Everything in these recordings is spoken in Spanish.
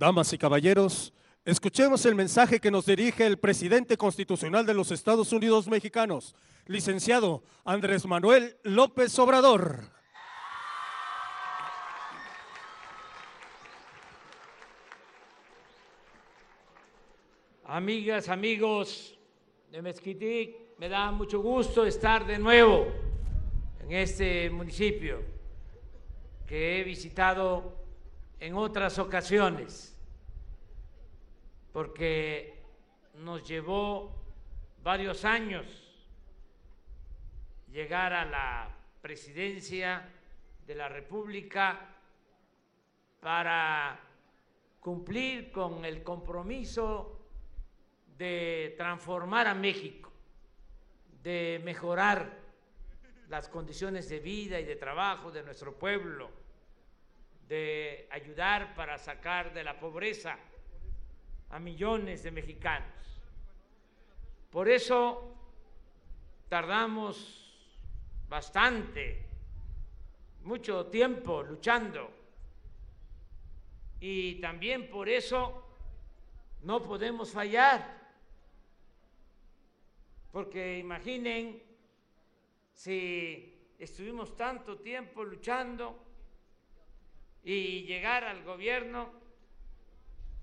Damas y caballeros, escuchemos el mensaje que nos dirige el presidente constitucional de los Estados Unidos mexicanos, licenciado Andrés Manuel López Obrador. Amigas, amigos de Mezquitic, me da mucho gusto estar de nuevo en este municipio que he visitado en otras ocasiones, porque nos llevó varios años llegar a la presidencia de la República para cumplir con el compromiso de transformar a México, de mejorar las condiciones de vida y de trabajo de nuestro pueblo, de ayudar para sacar de la pobreza a millones de mexicanos. Por eso tardamos bastante, mucho tiempo luchando. Y también por eso no podemos fallar. Porque imaginen si estuvimos tanto tiempo luchando y llegar al gobierno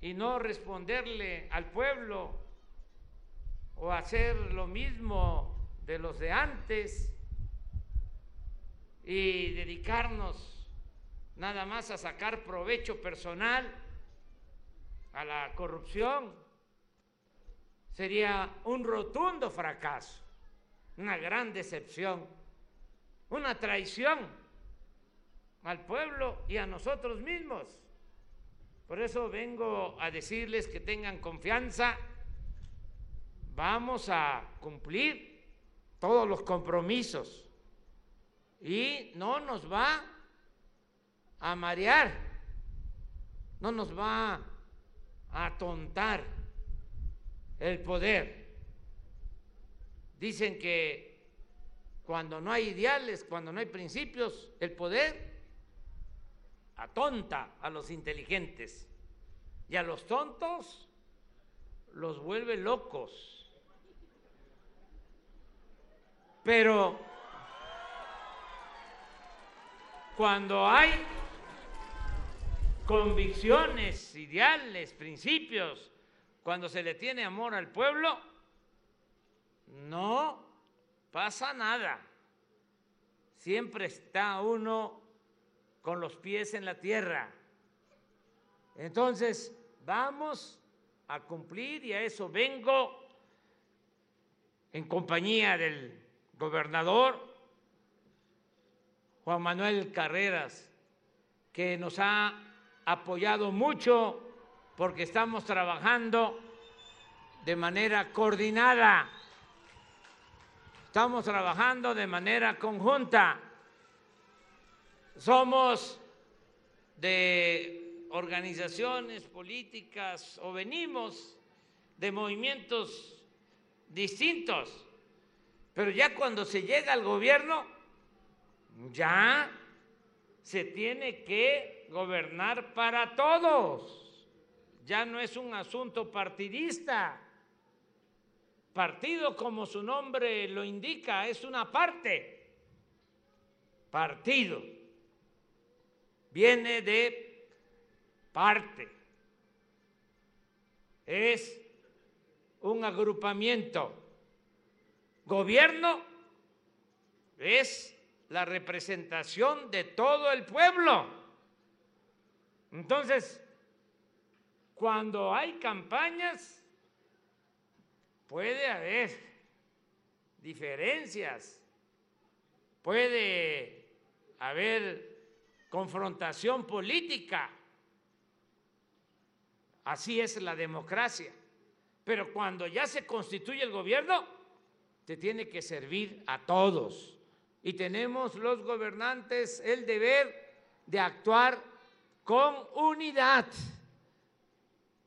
y no responderle al pueblo o hacer lo mismo de los de antes y dedicarnos nada más a sacar provecho personal a la corrupción sería un rotundo fracaso, una gran decepción, una traición al pueblo y a nosotros mismos. Por eso vengo a decirles que tengan confianza, vamos a cumplir todos los compromisos y no nos va a marear, no nos va a atontar el poder. Dicen que cuando no hay ideales, cuando no hay principios, el poder atonta a los inteligentes y a los tontos los vuelve locos. Pero cuando hay convicciones, ideales, principios, cuando se le tiene amor al pueblo, no pasa nada. Siempre está uno con los pies en la tierra. Entonces, vamos a cumplir y a eso vengo en compañía del gobernador Juan Manuel Carreras, que nos ha apoyado mucho porque estamos trabajando de manera coordinada, estamos trabajando de manera conjunta. Somos de organizaciones políticas o venimos de movimientos distintos, pero ya cuando se llega al gobierno, ya se tiene que gobernar para todos ya no es un asunto partidista. Partido, como su nombre lo indica, es una parte. Partido. Viene de parte. Es un agrupamiento. Gobierno es la representación de todo el pueblo. Entonces, cuando hay campañas, puede haber diferencias, puede haber confrontación política. Así es la democracia. Pero cuando ya se constituye el gobierno, te tiene que servir a todos. Y tenemos los gobernantes el deber de actuar con unidad.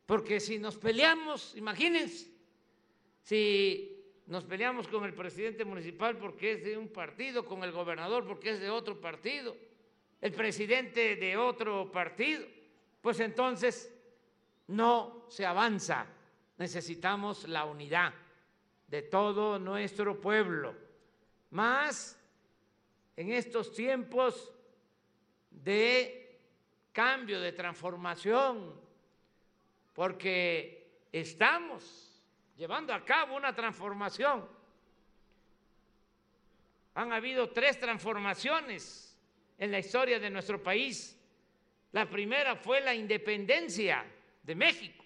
Porque si nos peleamos, imagínense, si nos peleamos con el presidente municipal porque es de un partido, con el gobernador porque es de otro partido, el presidente de otro partido, pues entonces no se avanza. Necesitamos la unidad de todo nuestro pueblo. Más en estos tiempos de cambio, de transformación, porque estamos llevando a cabo una transformación. Han habido tres transformaciones en la historia de nuestro país. La primera fue la independencia de México,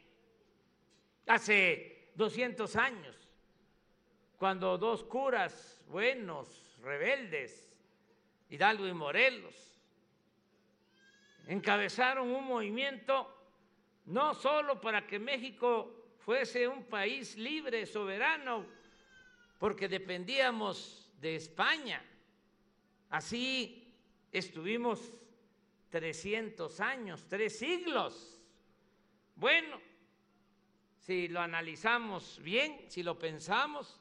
hace 200 años, cuando dos curas buenos, rebeldes, Hidalgo y Morelos, encabezaron un movimiento no solo para que México fuese un país libre, soberano, porque dependíamos de España. Así estuvimos 300 años, tres siglos. Bueno, si lo analizamos bien, si lo pensamos,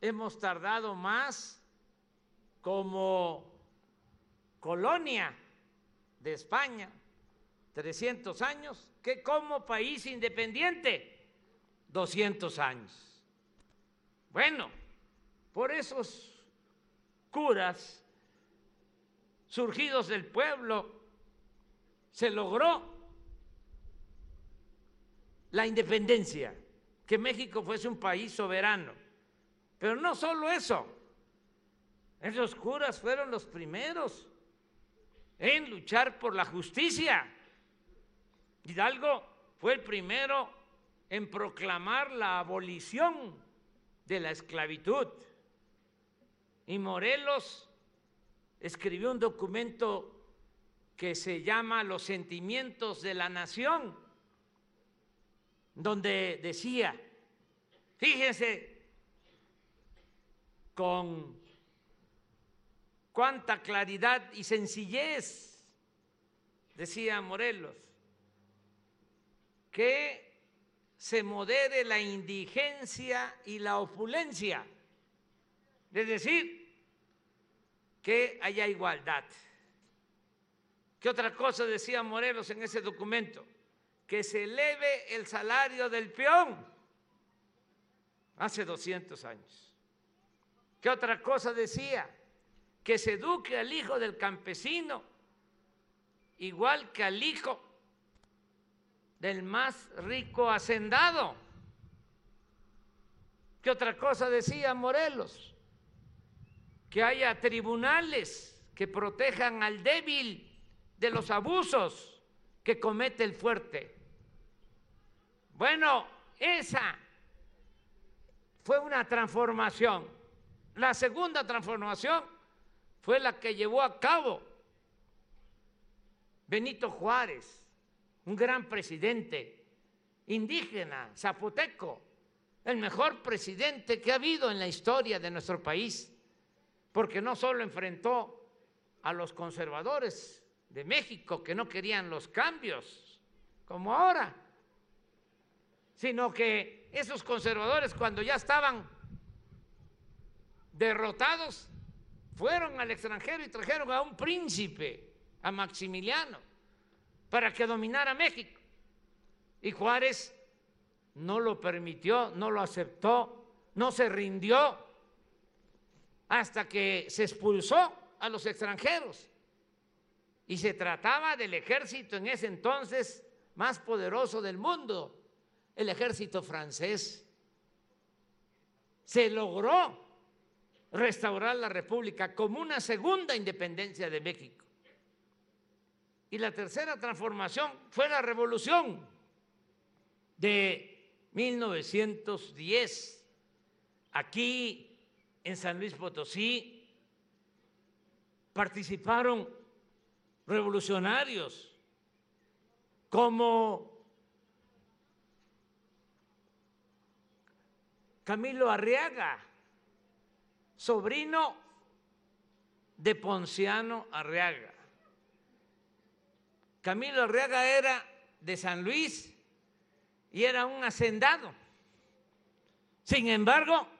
hemos tardado más como colonia de España, 300 años, que como país independiente, 200 años. Bueno, por esos curas surgidos del pueblo, se logró la independencia, que México fuese un país soberano. Pero no solo eso, esos curas fueron los primeros en luchar por la justicia. Hidalgo fue el primero en proclamar la abolición de la esclavitud. Y Morelos escribió un documento que se llama Los sentimientos de la nación, donde decía, fíjense, con cuánta claridad y sencillez, decía Morelos, que se modere la indigencia y la opulencia, es decir, que haya igualdad. ¿Qué otra cosa decía Morelos en ese documento? Que se eleve el salario del peón hace 200 años. ¿Qué otra cosa decía? que se eduque al hijo del campesino igual que al hijo del más rico hacendado. ¿Qué otra cosa decía Morelos? Que haya tribunales que protejan al débil de los abusos que comete el fuerte. Bueno, esa fue una transformación. La segunda transformación fue la que llevó a cabo Benito Juárez, un gran presidente indígena, zapoteco, el mejor presidente que ha habido en la historia de nuestro país, porque no solo enfrentó a los conservadores de México que no querían los cambios, como ahora, sino que esos conservadores cuando ya estaban derrotados, fueron al extranjero y trajeron a un príncipe, a Maximiliano, para que dominara México. Y Juárez no lo permitió, no lo aceptó, no se rindió hasta que se expulsó a los extranjeros. Y se trataba del ejército en ese entonces más poderoso del mundo, el ejército francés. Se logró restaurar la República como una segunda independencia de México. Y la tercera transformación fue la revolución de 1910. Aquí en San Luis Potosí participaron revolucionarios como Camilo Arriaga, sobrino de Ponciano Arriaga. Camilo Arriaga era de San Luis y era un hacendado. Sin embargo,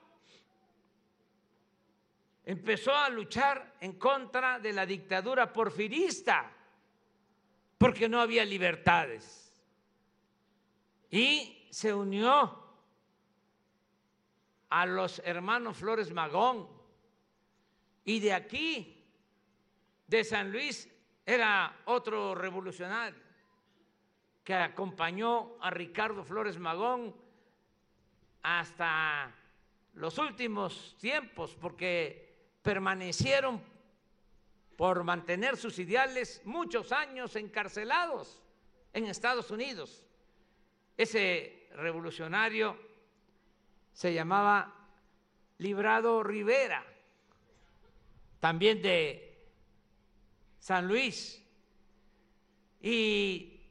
empezó a luchar en contra de la dictadura porfirista porque no había libertades. y se unió a los hermanos Flores Magón. Y de aquí, de San Luis, era otro revolucionario que acompañó a Ricardo Flores Magón hasta los últimos tiempos, porque permanecieron por mantener sus ideales muchos años encarcelados en Estados Unidos. Ese revolucionario se llamaba Librado Rivera, también de San Luis. Y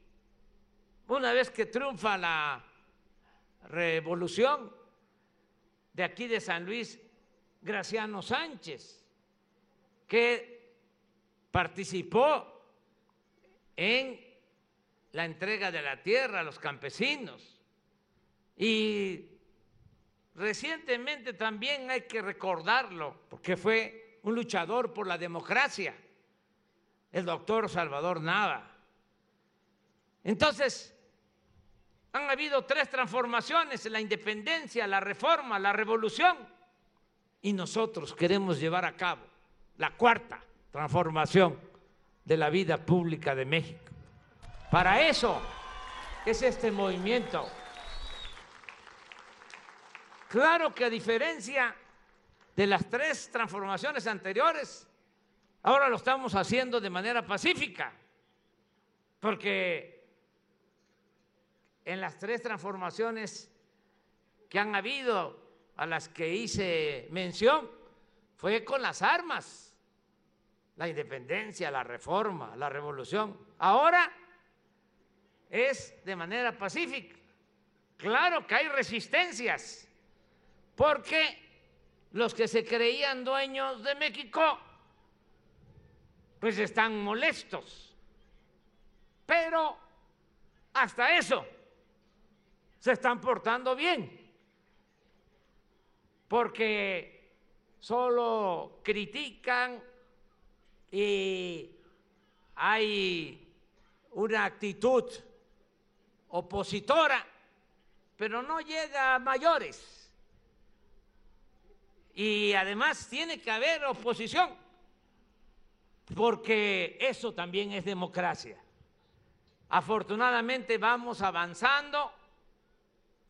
una vez que triunfa la revolución de aquí de San Luis, Graciano Sánchez, que participó en la entrega de la tierra a los campesinos. Y recientemente también hay que recordarlo, porque fue un luchador por la democracia, el doctor Salvador Nava. Entonces, han habido tres transformaciones, la independencia, la reforma, la revolución, y nosotros queremos llevar a cabo la cuarta transformación de la vida pública de México. Para eso es este movimiento. Claro que a diferencia de las tres transformaciones anteriores, ahora lo estamos haciendo de manera pacífica, porque en las tres transformaciones que han habido, a las que hice mención, fue con las armas, la independencia, la reforma, la revolución. Ahora es de manera pacífica. Claro que hay resistencias, porque los que se creían dueños de México, pues están molestos. Pero hasta eso se están portando bien, porque solo critican y hay una actitud opositora, pero no llega a mayores. Y además tiene que haber oposición, porque eso también es democracia. Afortunadamente vamos avanzando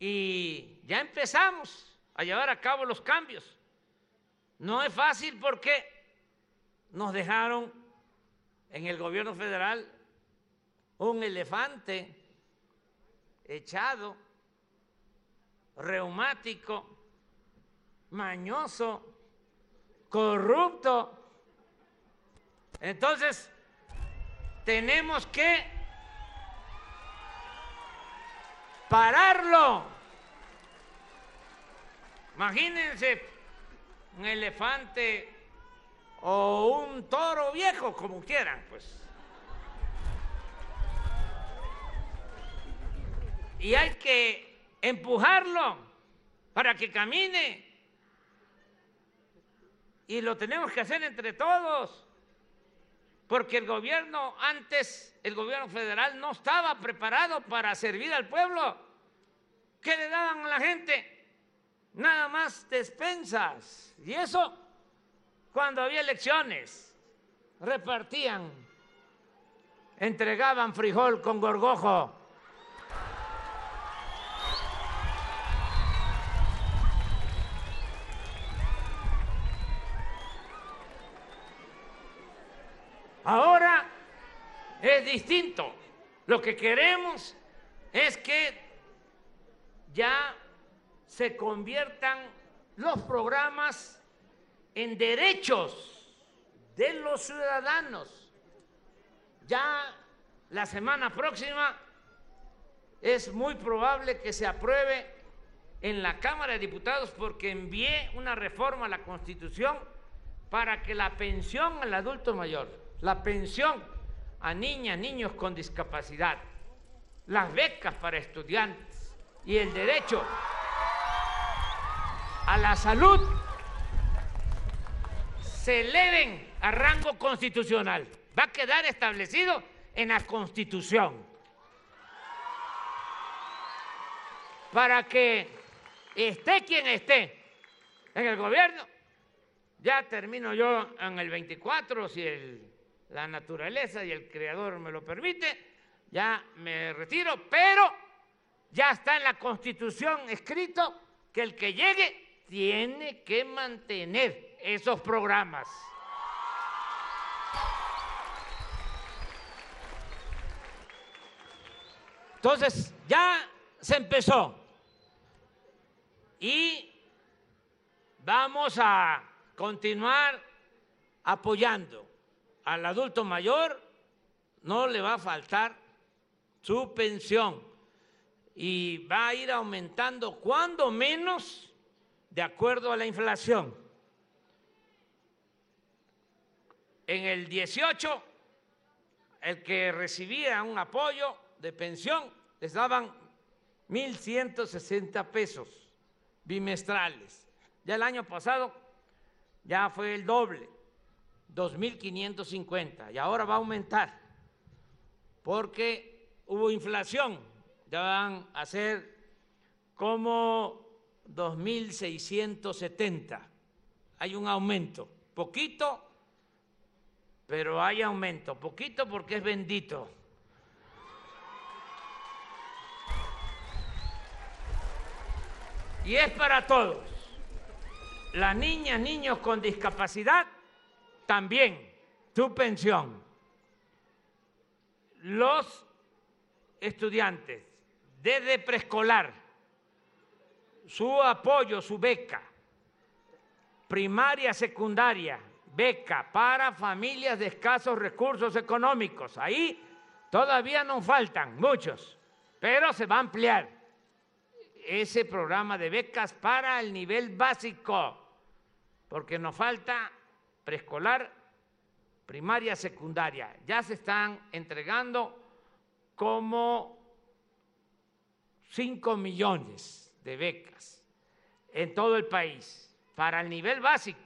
y ya empezamos a llevar a cabo los cambios. No es fácil porque nos dejaron en el gobierno federal un elefante echado, reumático, mañoso, corrupto. Entonces, tenemos que pararlo. Imagínense un elefante o un toro viejo, como quieran, pues. Y hay que empujarlo para que camine. Y lo tenemos que hacer entre todos porque el gobierno antes, el gobierno federal no estaba preparado para servir al pueblo. ¿Qué le daban a la gente? Nada más despensas. Y eso cuando había elecciones. Repartían, entregaban frijol con gorgojo. Ahora es distinto. Lo que queremos es que ya se conviertan los programas en derechos de los ciudadanos. Ya la semana próxima es muy probable que se apruebe en la Cámara de Diputados porque envié una reforma a la Constitución para que la pensión al adulto mayor la pensión a niñas, niños con discapacidad, las becas para estudiantes y el derecho a la salud se eleven a rango constitucional. Va a quedar establecido en la Constitución. para que esté quien esté en el gobierno. Ya termino yo en el 24, si la naturaleza y el creador me lo permite, ya me retiro, pero ya está en la constitución escrito que el que llegue tiene que mantener esos programas. Entonces, ya se empezó. Y vamos a continuar apoyando al adulto mayor, no le va a faltar su pensión y va a ir aumentando cuando menos de acuerdo a la inflación. En el 18, el que recibía un apoyo de pensión les daban 1.160 pesos bimestrales. Ya el año pasado ya fue el doble, 2.550, y ahora va a aumentar porque hubo inflación, ya van a ser como 2.670. Hay un aumento, poquito, pero hay aumento, poquito porque es bendito. Y es para todos. Las niñas, niños con discapacidad, también tu pensión. Los estudiantes desde preescolar, su apoyo, su beca, primaria, secundaria, beca para familias de escasos recursos económicos. Ahí todavía nos faltan muchos, pero se va a ampliar ese programa de becas para el nivel básico, porque nos falta preescolar, primaria, secundaria. Ya se están entregando como 5 millones de becas en todo el país para el nivel básico,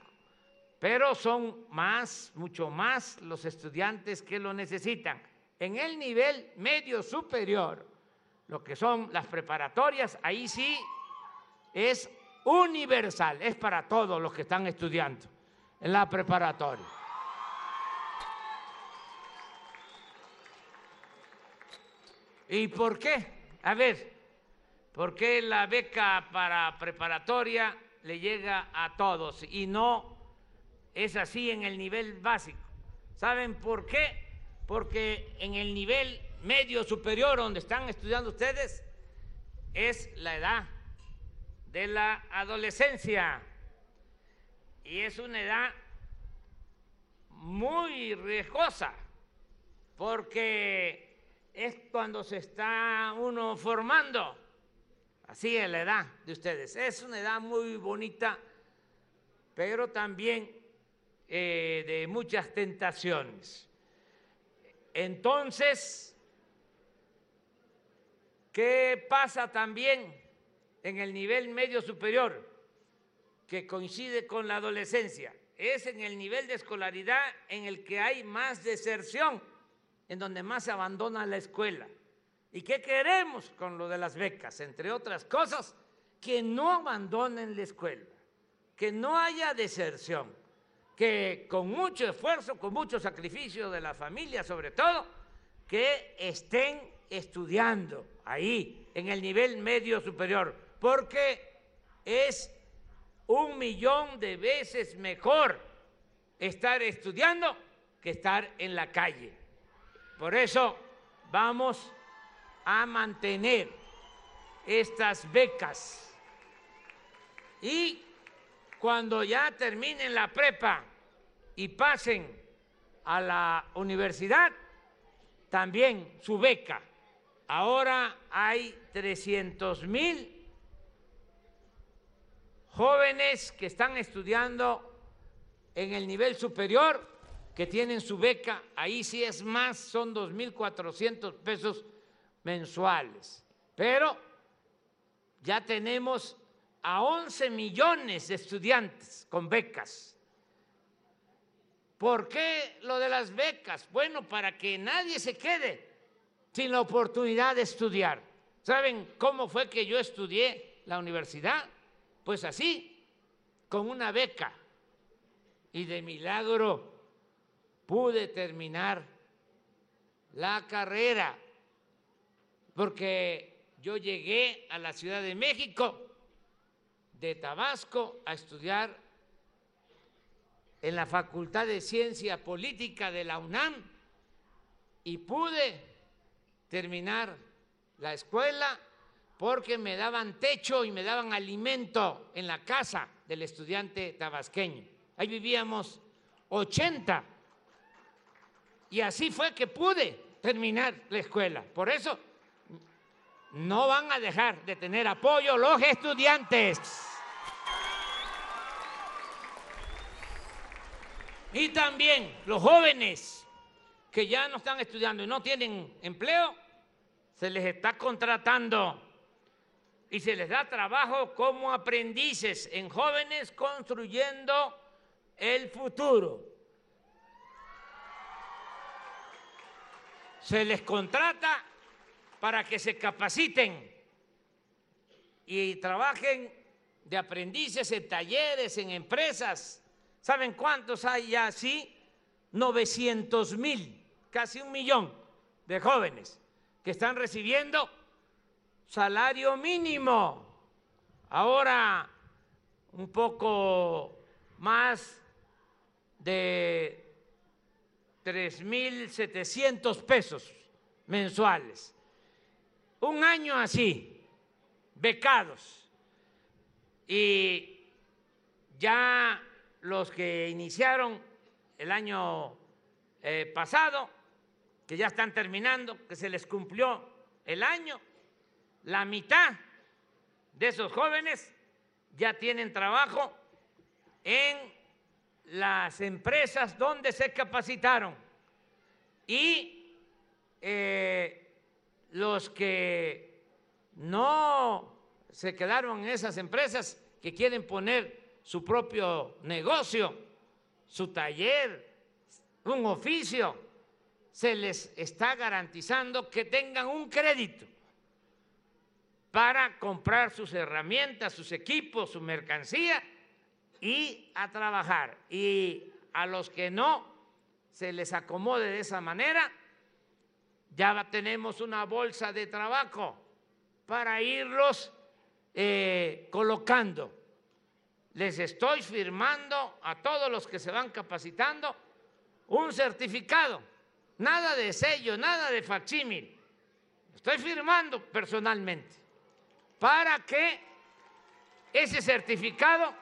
pero son más, mucho más los estudiantes que lo necesitan. En el nivel medio superior, lo que son las preparatorias, ahí sí es universal, es para todos los que están estudiando en la preparatoria. ¿Y por qué? A ver, ¿por qué la beca para preparatoria le llega a todos y no es así en el nivel básico? ¿Saben por qué? Porque en el nivel medio superior donde están estudiando ustedes es la edad de la adolescencia. Y es una edad muy riesgosa, porque es cuando se está uno formando. Así es la edad de ustedes. Es una edad muy bonita, pero también eh, de muchas tentaciones. Entonces, ¿Qué pasa también en el nivel medio superior, que coincide con la adolescencia? Es en el nivel de escolaridad en el que hay más deserción, en donde más se abandona la escuela. ¿Y qué queremos con lo de las becas? Entre otras cosas, que no abandonen la escuela, que no haya deserción, que con mucho esfuerzo, con mucho sacrificio de la familia sobre todo, que estén estudiando ahí, en el nivel medio superior, porque es un millón de veces mejor estar estudiando que estar en la calle. Por eso vamos a mantener estas becas. Y cuando ya terminen la prepa y pasen a la universidad, también su beca Ahora hay 300 mil jóvenes que están estudiando en el nivel superior, que tienen su beca, ahí sí es más, son 2.400 pesos mensuales. Pero ya tenemos a 11 millones de estudiantes con becas. ¿Por qué lo de las becas? Bueno, para que nadie se quede sin la oportunidad de estudiar. ¿Saben cómo fue que yo estudié la universidad? Pues así, con una beca. Y de milagro pude terminar la carrera, porque yo llegué a la Ciudad de México, de Tabasco, a estudiar en la Facultad de Ciencia Política de la UNAM y pude terminar la escuela porque me daban techo y me daban alimento en la casa del estudiante tabasqueño. Ahí vivíamos 80 y así fue que pude terminar la escuela. Por eso no van a dejar de tener apoyo los estudiantes. Y también los jóvenes que ya no están estudiando y no tienen empleo, se les está contratando y se les da trabajo como aprendices en jóvenes construyendo el futuro. Se les contrata para que se capaciten y trabajen de aprendices en talleres, en empresas. ¿Saben cuántos hay ya así? 900 mil, casi un millón de jóvenes que están recibiendo salario mínimo. Ahora un poco más de 3.700 pesos mensuales un año así, becados. Y ya los que iniciaron el año eh, pasado, que ya están terminando, que se les cumplió el año, la mitad de esos jóvenes ya tienen trabajo en las empresas donde se capacitaron y eh, los que no se quedaron en esas empresas que quieren poner su propio negocio, su taller, un oficio, se les está garantizando que tengan un crédito para comprar sus herramientas, sus equipos, su mercancía y a trabajar. Y a los que no se les acomode de esa manera, ya tenemos una bolsa de trabajo para irlos eh, colocando. Les estoy firmando a todos los que se van capacitando un certificado, nada de sello, nada de facsímil. Estoy firmando personalmente para que ese certificado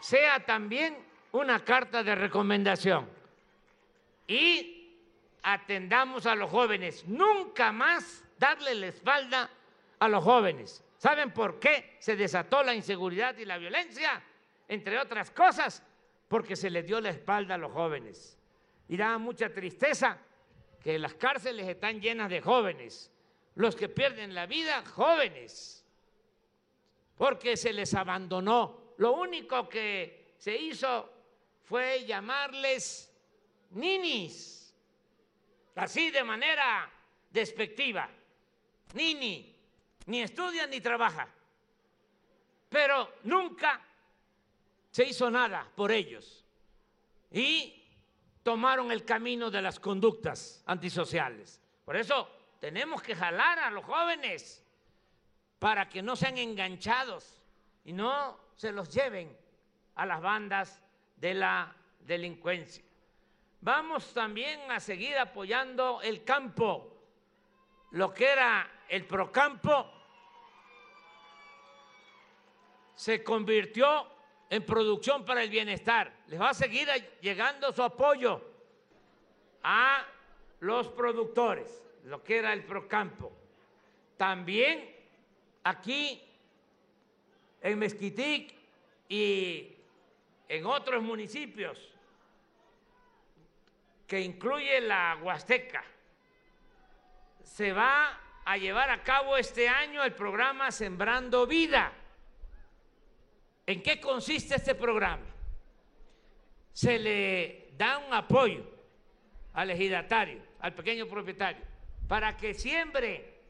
sea también una carta de recomendación. Y atendamos a los jóvenes, nunca más darle la espalda a los jóvenes. ¿Saben por qué se desató la inseguridad y la violencia? Entre otras cosas, porque se le dio la espalda a los jóvenes. Y da mucha tristeza que las cárceles están llenas de jóvenes, los que pierden la vida, jóvenes, porque se les abandonó. Lo único que se hizo fue llamarles ninis así de manera despectiva. Ni, ni, ni estudia ni trabaja. Pero nunca se hizo nada por ellos. Y tomaron el camino de las conductas antisociales. Por eso tenemos que jalar a los jóvenes para que no sean enganchados y no se los lleven a las bandas de la delincuencia. Vamos también a seguir apoyando el campo, lo que era el procampo se convirtió en producción para el bienestar. Les va a seguir llegando su apoyo a los productores, lo que era el procampo. También aquí en Mezquitic y en otros municipios que incluye la Huasteca. Se va a llevar a cabo este año el programa Sembrando Vida. ¿En qué consiste este programa? Se le da un apoyo al ejidatario, al pequeño propietario, para que siembre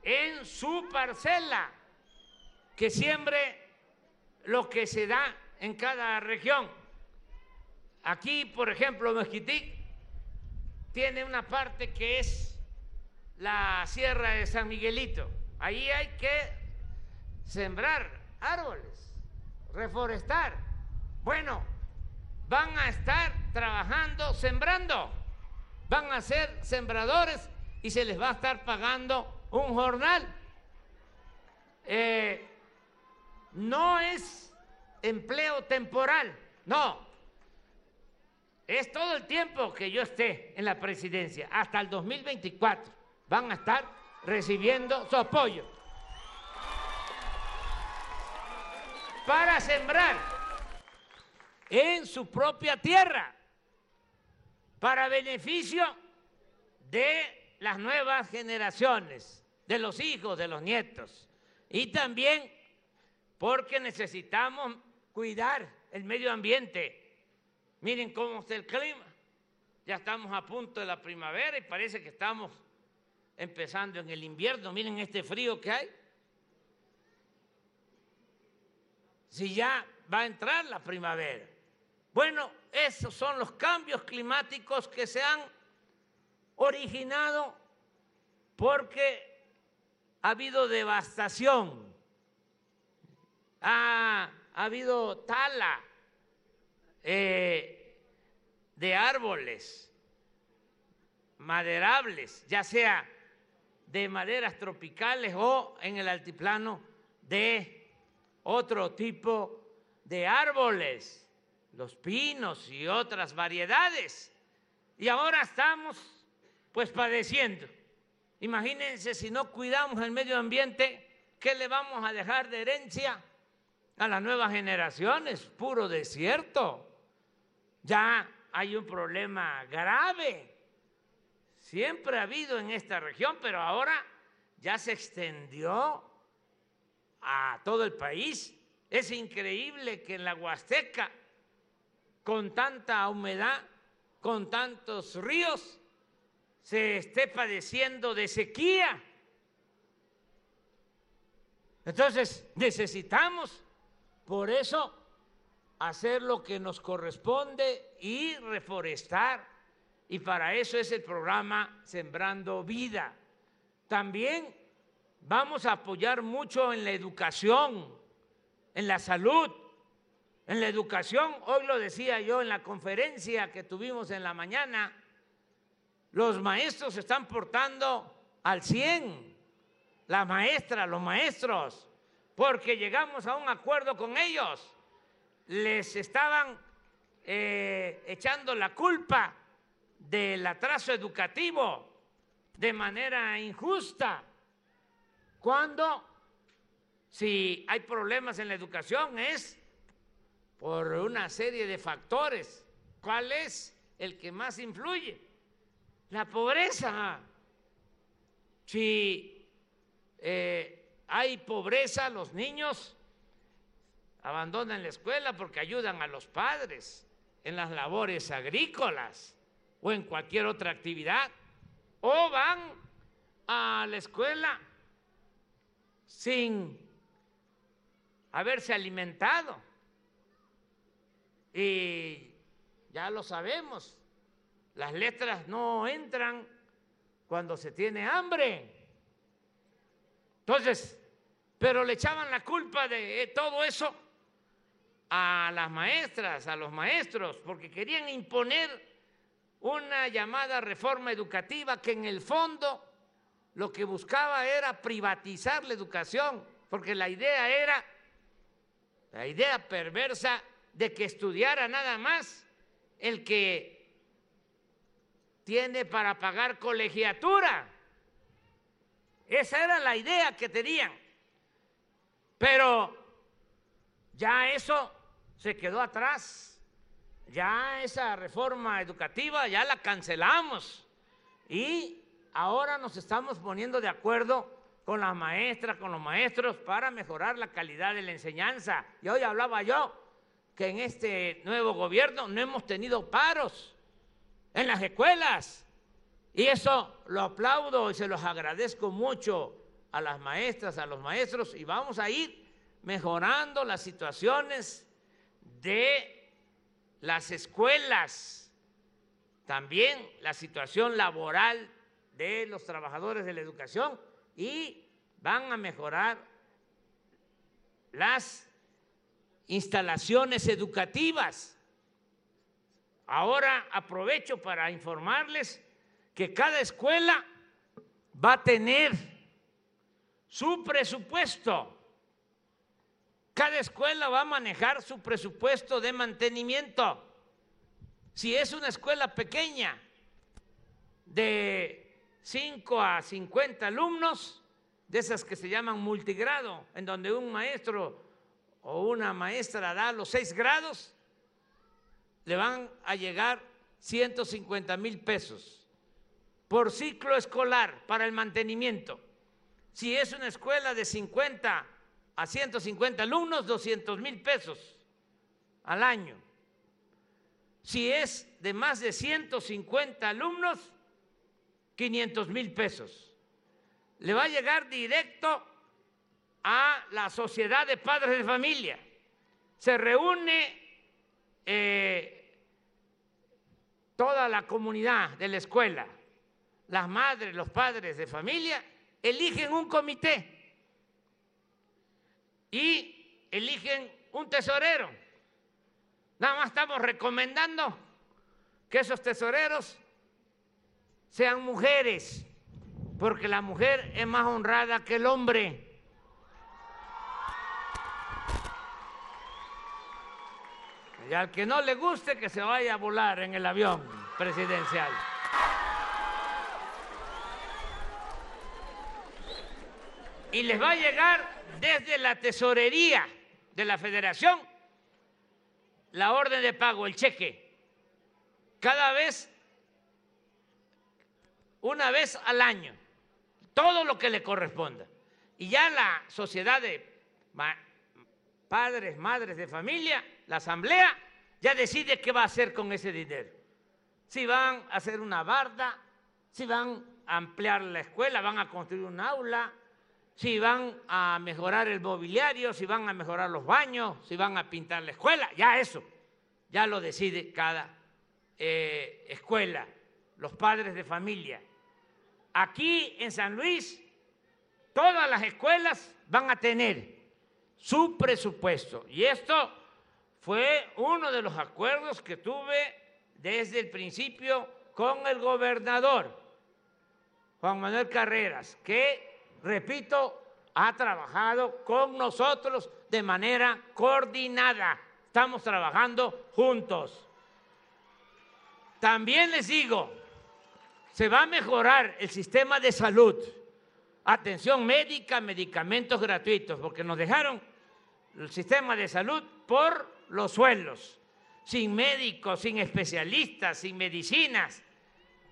en su parcela, que siembre lo que se da en cada región. Aquí, por ejemplo, Mezquitic tiene una parte que es la Sierra de San Miguelito. Ahí hay que sembrar árboles, reforestar. Bueno, van a estar trabajando, sembrando. Van a ser sembradores y se les va a estar pagando un jornal. Eh, no es empleo temporal, no. Es todo el tiempo que yo esté en la presidencia, hasta el 2024. Van a estar recibiendo su apoyo. Para sembrar en su propia tierra, para beneficio de las nuevas generaciones, de los hijos, de los nietos. Y también porque necesitamos cuidar el medio ambiente. Miren cómo está el clima. Ya estamos a punto de la primavera y parece que estamos empezando en el invierno. Miren este frío que hay. Si ya va a entrar la primavera. Bueno, esos son los cambios climáticos que se han originado porque ha habido devastación, ha, habido tala eh, de árboles maderables, ya sea de maderas tropicales o en el altiplano de otro tipo de árboles los pinos y otras variedades. Y ahora estamos pues padeciendo. Imagínense si no cuidamos el medio ambiente, ¿qué le vamos a dejar de herencia a las nuevas generaciones? Puro desierto. Ya hay un problema grave. Siempre ha habido en esta región, pero ahora ya se extendió a todo el país. Es increíble que en la Huasteca con tanta humedad, con tantos ríos, se esté padeciendo de sequía. Entonces necesitamos, por eso, hacer lo que nos corresponde y reforestar. Y para eso es el programa Sembrando Vida. También vamos a apoyar mucho en la educación, en la salud, en la educación, hoy lo decía yo en la conferencia que tuvimos en la mañana, los maestros están portando al 100, la maestra, los maestros, porque llegamos a un acuerdo con ellos. Les estaban eh, echando la culpa del atraso educativo de manera injusta, cuando si hay problemas en la educación es por una serie de factores. ¿Cuál es el que más influye? La pobreza. Si eh, hay pobreza, los niños abandonan la escuela porque ayudan a los padres en las labores agrícolas o en cualquier otra actividad, o van a la escuela sin haberse alimentado y ya lo sabemos, las letras no entran cuando se tiene hambre. Entonces, pero le echaban la culpa de todo eso a las maestras, a los maestros, porque querían imponer una llamada reforma educativa que en el fondo lo que buscaba era privatizar la educación, porque la idea era, la idea perversa de que estudiara nada más el que tiene para pagar colegiatura. Esa era la idea que tenían. Pero ya eso se quedó atrás. Ya esa reforma educativa ya la cancelamos. Y ahora nos estamos poniendo de acuerdo con las maestras, con los maestros, para mejorar la calidad de la enseñanza. Y hoy hablaba yo que en este nuevo gobierno no hemos tenido paros en las escuelas. Y eso lo aplaudo y se los agradezco mucho a las maestras, a los maestros y vamos a ir mejorando las situaciones de las escuelas, también la situación laboral de los trabajadores de la educación y van a mejorar las instalaciones educativas. Ahora aprovecho para informarles que cada escuela va a tener su presupuesto. Cada escuela va a manejar su presupuesto de mantenimiento. Si es una escuela pequeña de 5 a 50 alumnos, de esas que se llaman multigrado, en donde un maestro o una maestra da los seis grados, le van a llegar 150 mil pesos por ciclo escolar para el mantenimiento. Si es una escuela de 50 a 150 alumnos, 200 mil pesos al año. Si es de más de 150 alumnos, 500 mil pesos. Le va a llegar directo a la sociedad de padres de familia. Se reúne eh, toda la comunidad de la escuela, las madres, los padres de familia, eligen un comité y eligen un tesorero. Nada más estamos recomendando que esos tesoreros sean mujeres, porque la mujer es más honrada que el hombre. Y al que no le guste, que se vaya a volar en el avión presidencial. Y les va a llegar desde la tesorería de la federación la orden de pago, el cheque, cada vez, una vez al año, todo lo que le corresponda. Y ya la sociedad de padres, madres de familia, la asamblea, ya decide qué va a hacer con ese dinero. Si van a hacer una barda, si van a ampliar la escuela, van a construir un aula, si van a mejorar el mobiliario, si van a mejorar los baños, si van a pintar la escuela, ya eso, ya lo decide cada eh, escuela, los padres de familia. Aquí en San Luis, todas las escuelas van a tener su presupuesto y esto fue uno de los acuerdos que tuve desde el principio con el gobernador, Juan Manuel Carreras, que, repito, ha trabajado con nosotros de manera coordinada. Estamos trabajando juntos. También les digo, se va a mejorar el sistema de salud, atención médica, medicamentos gratuitos, porque nos dejaron el sistema de salud por los suelos, sin médicos, sin especialistas, sin medicinas.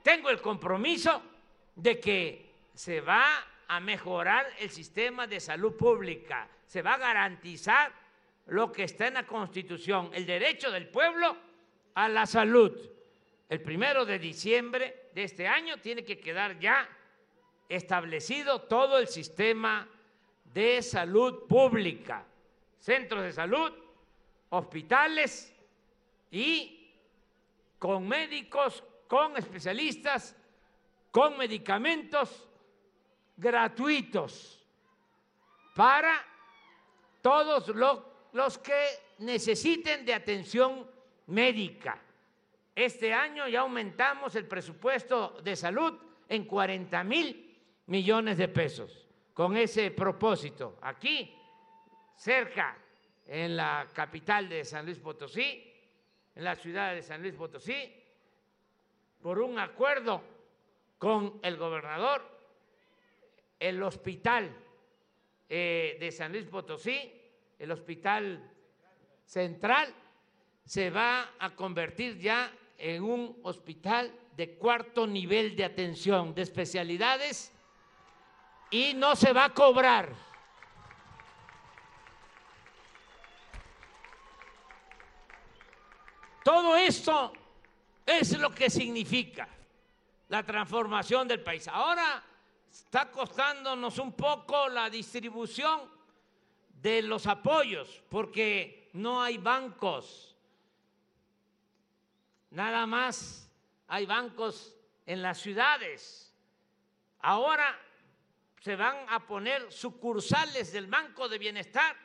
Tengo el compromiso de que se va a mejorar el sistema de salud pública, se va a garantizar lo que está en la Constitución, el derecho del pueblo a la salud. El primero de diciembre de este año tiene que quedar ya establecido todo el sistema de salud pública, centros de salud, hospitales y con médicos, con especialistas, con medicamentos gratuitos para todos los, que necesiten de atención médica. Este año ya aumentamos el presupuesto de salud en 40 mil millones de pesos con ese propósito. Aquí, cerca en la capital de San Luis Potosí, en la ciudad de San Luis Potosí, por un acuerdo con el gobernador, el hospital eh, de San Luis Potosí, el hospital central, se va a convertir ya en un hospital de cuarto nivel de atención, de especialidades, y no se va a cobrar Todo esto es lo que significa la transformación del país. Ahora está costándonos un poco la distribución de los apoyos, porque no hay bancos. Nada más hay bancos en las ciudades. Ahora se van a poner sucursales del Banco de Bienestar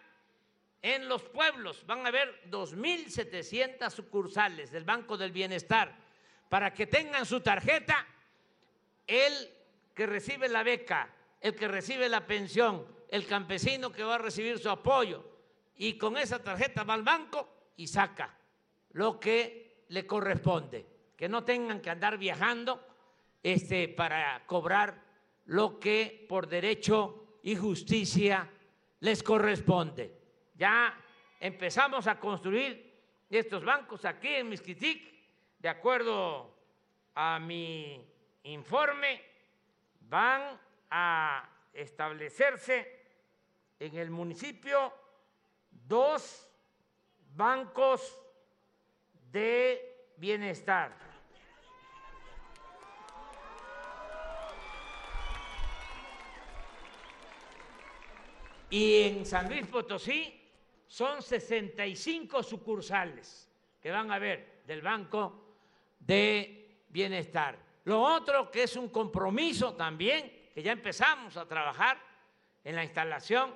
en los pueblos. Van a haber 2.700 sucursales del Banco del Bienestar para que tengan su tarjeta el que recibe la beca, el que recibe la pensión, el campesino que va a recibir su apoyo. Y con esa tarjeta va al banco y saca lo que le corresponde. Que no tengan que andar viajando este, para cobrar lo que por derecho y justicia les corresponde. Ya empezamos a construir estos bancos aquí en Misquitic, de acuerdo a mi informe, van a establecerse en el municipio dos bancos de bienestar. Y en San Luis Potosí son 65 sucursales que van a haber del Banco de Bienestar. Lo otro que es un compromiso también, que ya empezamos a trabajar en la instalación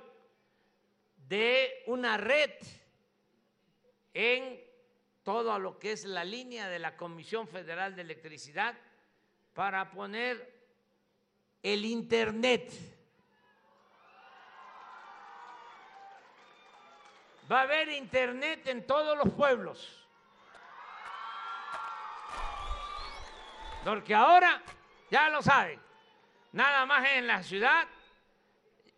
de una red en todo lo que es la línea de la Comisión Federal de Electricidad para poner el Internet. Va a haber Internet en todos los pueblos. Porque ahora, ya lo saben, nada más en la ciudad,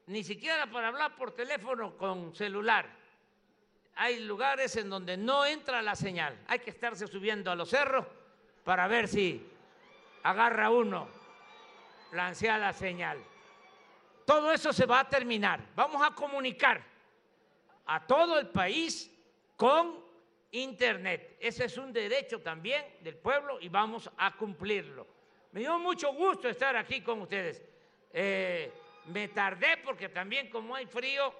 ni siquiera para hablar por teléfono con celular. Hay lugares en donde no entra la señal. Hay que estarse subiendo a los cerros para ver si agarra uno la señal. Todo eso se va a terminar. Vamos a comunicar a todo el país con Internet. Ese es un derecho también del pueblo y vamos a cumplirlo. Me dio mucho gusto estar aquí con ustedes. Eh, me tardé porque también como hay frío,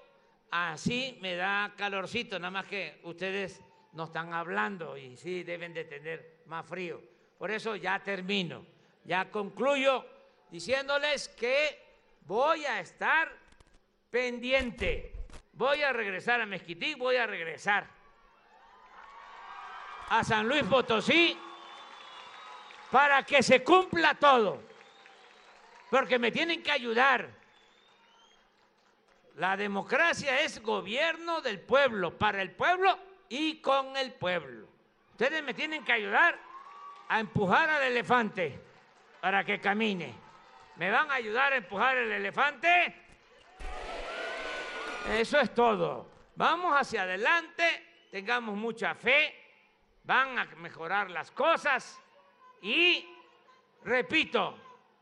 así me da calorcito, nada más que ustedes no están hablando y sí deben de tener más frío. Por eso ya termino, ya concluyo diciéndoles que voy a estar pendiente. Voy a regresar a Mezquití, voy a regresar a San Luis Potosí para que se cumpla todo, porque me tienen que ayudar. La democracia es gobierno del pueblo, para el pueblo y con el pueblo. Ustedes me tienen que ayudar a empujar al elefante para que camine. ¿Me van a ayudar a empujar el elefante? Eso es todo. Vamos hacia adelante, tengamos mucha fe van a mejorar las cosas y, repito,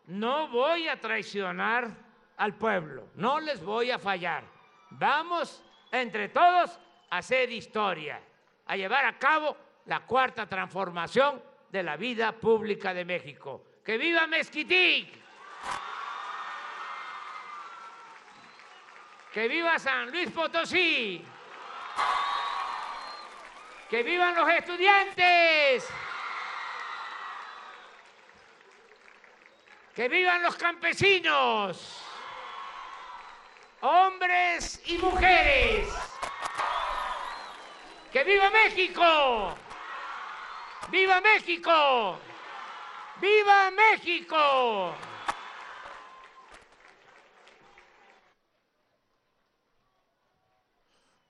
no voy a traicionar al pueblo, no les voy a fallar. Vamos entre todos a hacer historia, a llevar a cabo la cuarta transformación de la vida pública de México. ¡Que viva Mezquitic! ¡Que viva San Luis Potosí! ¡Que vivan los estudiantes! ¡Que vivan los campesinos! Hombres y mujeres. ¡Que viva México! ¡Viva México! ¡Viva México!